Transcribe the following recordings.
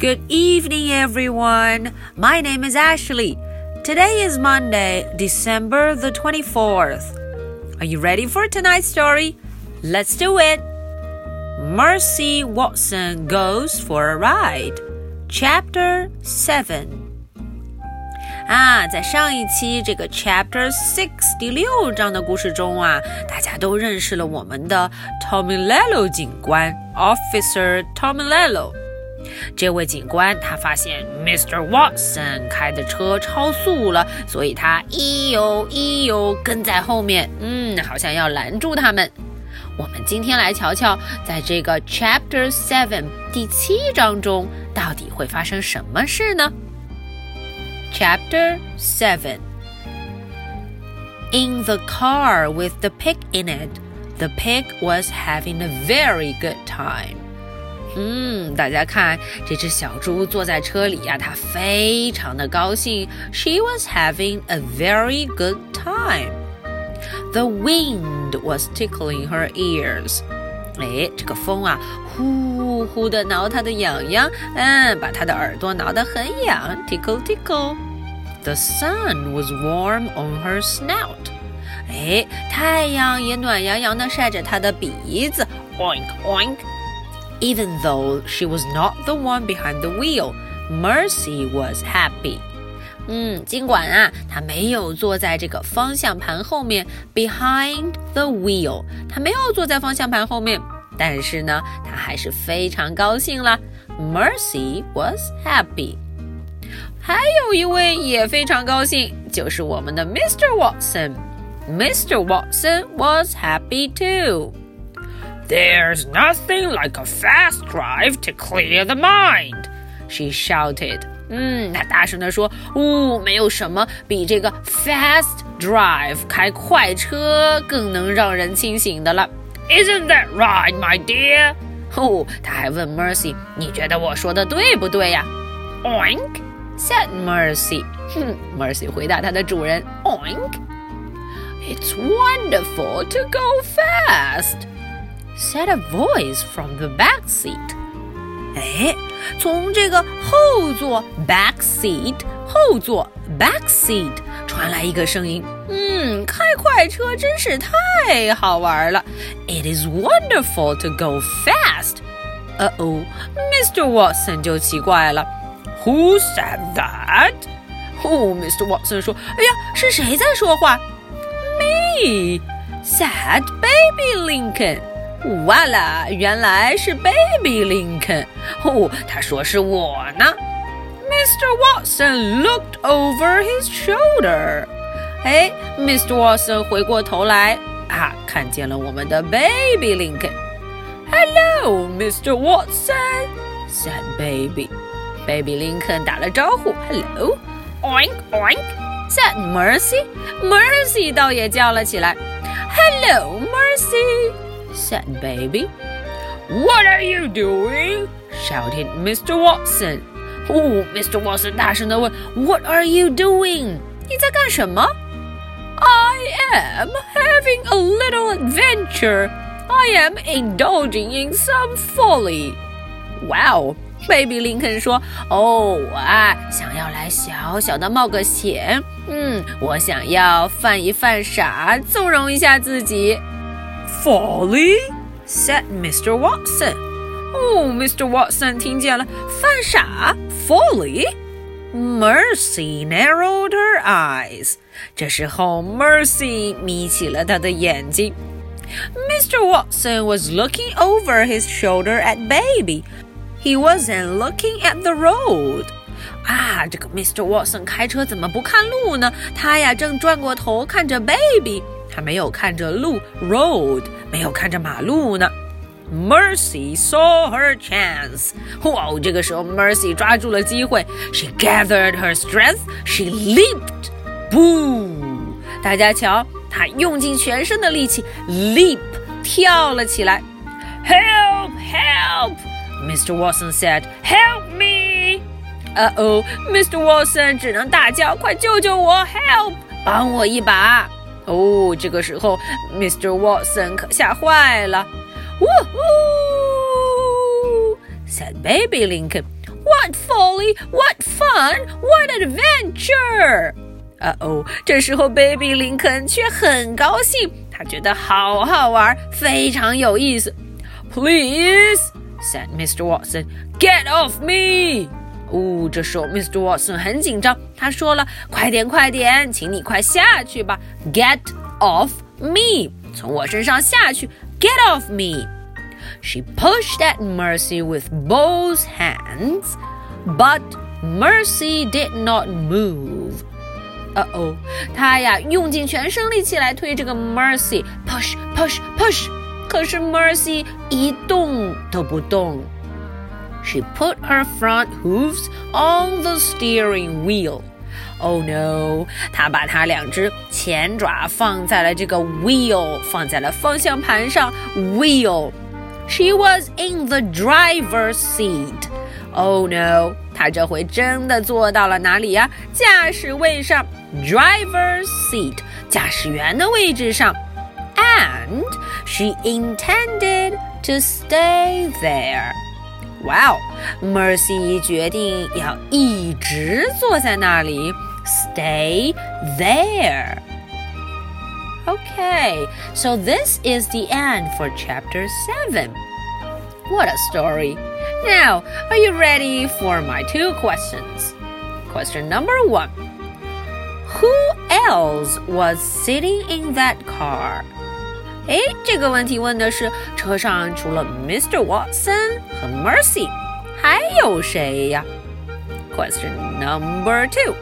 Good evening, everyone. My name is Ashley. Today is Monday, December the 24th. Are you ready for tonight's story? Let's do it. Mercy Watson Goes for a Ride. Chapter 7. 啊，在上一期这个 Chapter Six 第六章的故事中啊，大家都认识了我们的 Tomilello 警官 Officer Tomilello。 这位警官他发现 Mr. Watson 开的车超速了，所以他一悠一悠跟在后面，嗯，好像要拦住他们。我们今天来瞧瞧，在这个 Chapter Seven 第七章中，到底会发生什么事呢？Chapter Seven In the car with the pig in it, the pig was having a very good time. 嗯，大家看，这只小猪坐在车里呀、啊，它非常的高兴。She was having a very good time. The wind was tickling her ears. 哎，这个风啊，呼呼的挠她的痒痒，嗯，把她的耳朵挠得很痒，tickle tickle。The sun was warm on her snout。哎，太阳也暖洋洋的晒着她的鼻子，oink oink。 Even though she was not the one behind the wheel, Mercy was happy. 嗯，尽管啊，她没有坐在这个方向盘后面，behind the wheel，她没有坐在方向盘后面，但是呢，她还是非常高兴啦。Mercy was happy。还有一位也非常高兴，就是我们的 Mr. Watson。Mr. Watson was happy too. There's nothing like a fast drive to clear the mind, she shouted. 嗯，他大声地说：“呜、哦，没有什么比这个 fast drive 开快车更能让人清醒的了。” Isn't that right, my dear？哦，他还问 Mercy：“ 你觉得我说的对不对呀？”Oink said Mercy。哼，Mercy 回答他的主人：“Oink。” It's wonderful to go fast, said a voice from the back seat. 哎，从这个后座 back seat 后座 back seat 传来一个声音，嗯，开快车真是太好玩了。It is wonderful to go fast. 呃哦，Mr. Watson 就奇怪了，Who said that？哦，Mr. Watson 说，哎呀，是谁在说话？Me said Baby Lincoln。 哇啦，原来是 Baby Lincoln。哦，他说是我呢。Mr. Watson looked over his shoulder。哎，Mr. Watson 回过头来啊，看见了我们的 Baby Lincoln。Hello, Mr. Watson," said Baby. Baby Lincoln 打了招呼，Hello. Oink oink, said Mercy. Mercy 倒也叫了起来，Hello, Mercy said Baby. What are you doing? shouted Mr. Watson. 哦，Mr. Watson 大声地问：“What are you doing？你在干什么？”I am having a little adventure. I am indulging in some folly. Wow. Baby 林肯说：“哦，我啊，想要来小小的冒个险。嗯，我想要犯一犯傻，纵容一下自己。” Folly said Mr. Watson. 哦，Mr. Watson 听见了，犯傻，folly。Mercy narrowed her eyes. 这时候，Mercy 眯起了她的眼睛。Mr. Watson was looking over his shoulder at Baby. He wasn't looking at the road. 啊，这个 Mr. Watson 开车怎么不看路呢？他呀，正转过头看着 Baby。 他没有看着路 road，没有看着马路呢。Mercy saw her chance. 哇哦！这个时候，Mercy 抓住了机会。She gathered her strength. She leaped. Boom！大家瞧，她用尽全身的力气，leap 跳了起来。Help! Help! Mr. Watson said. Help me! 呃哦，Mr. Watson 只能大叫：“快救救我！Help！帮我一把！” 哦，这个时候，Mr. Watson 可吓坏了。呜呼！said Baby Lincoln. What folly! What fun! What adventure! 呃哦，这时候 Baby 林肯却很高兴，他觉得好好玩，非常有意思。Please, said Mr. Watson, get off me. 哦，这时候 Mr. Watson 很紧张，他说了：“快点，快点，请你快下去吧，Get off me，从我身上下去，Get off me。” She pushed at Mercy with both hands, but Mercy did not move. 呃哦，她呀用尽全身力气来推这个 Mercy，push push push，可是 Mercy 一动都不动。 She put her front hooves on the steering wheel. Oh no！她把她两只前爪放在了这个 wheel，放在了方向盘上 wheel。She was in the driver's seat. Oh no！她这回真的坐到了哪里呀？驾驶位上，driver's seat，驾驶员的位置上。And she intended to stay there. Wow, Mercy 决定要一直坐在那里，stay there. Okay, so this is the end for chapter 7. What a story! Now, are you ready for my two questions? Question number one Who else was sitting in that car? 哎，这个问题问的是车上除了 Mr. Watson 和 Mercy，还有谁呀？Question number two.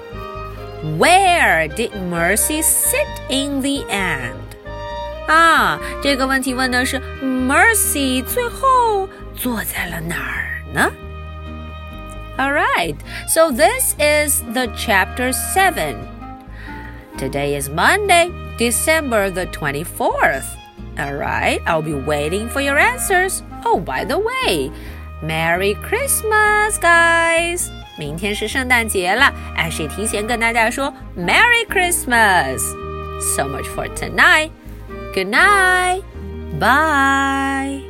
Where did Mercy sit in the end? 啊，这个问题问的是 Mercy 最后坐在了哪儿呢？All right, so this is the chapter 7. Today is Monday, December the 24th. All right, I'll be waiting for your answers. Oh, by the way, Merry Christmas, guys! 明天是圣诞节了，Ashley 提前跟大家说 Merry Christmas. So much for tonight. Good night. Bye.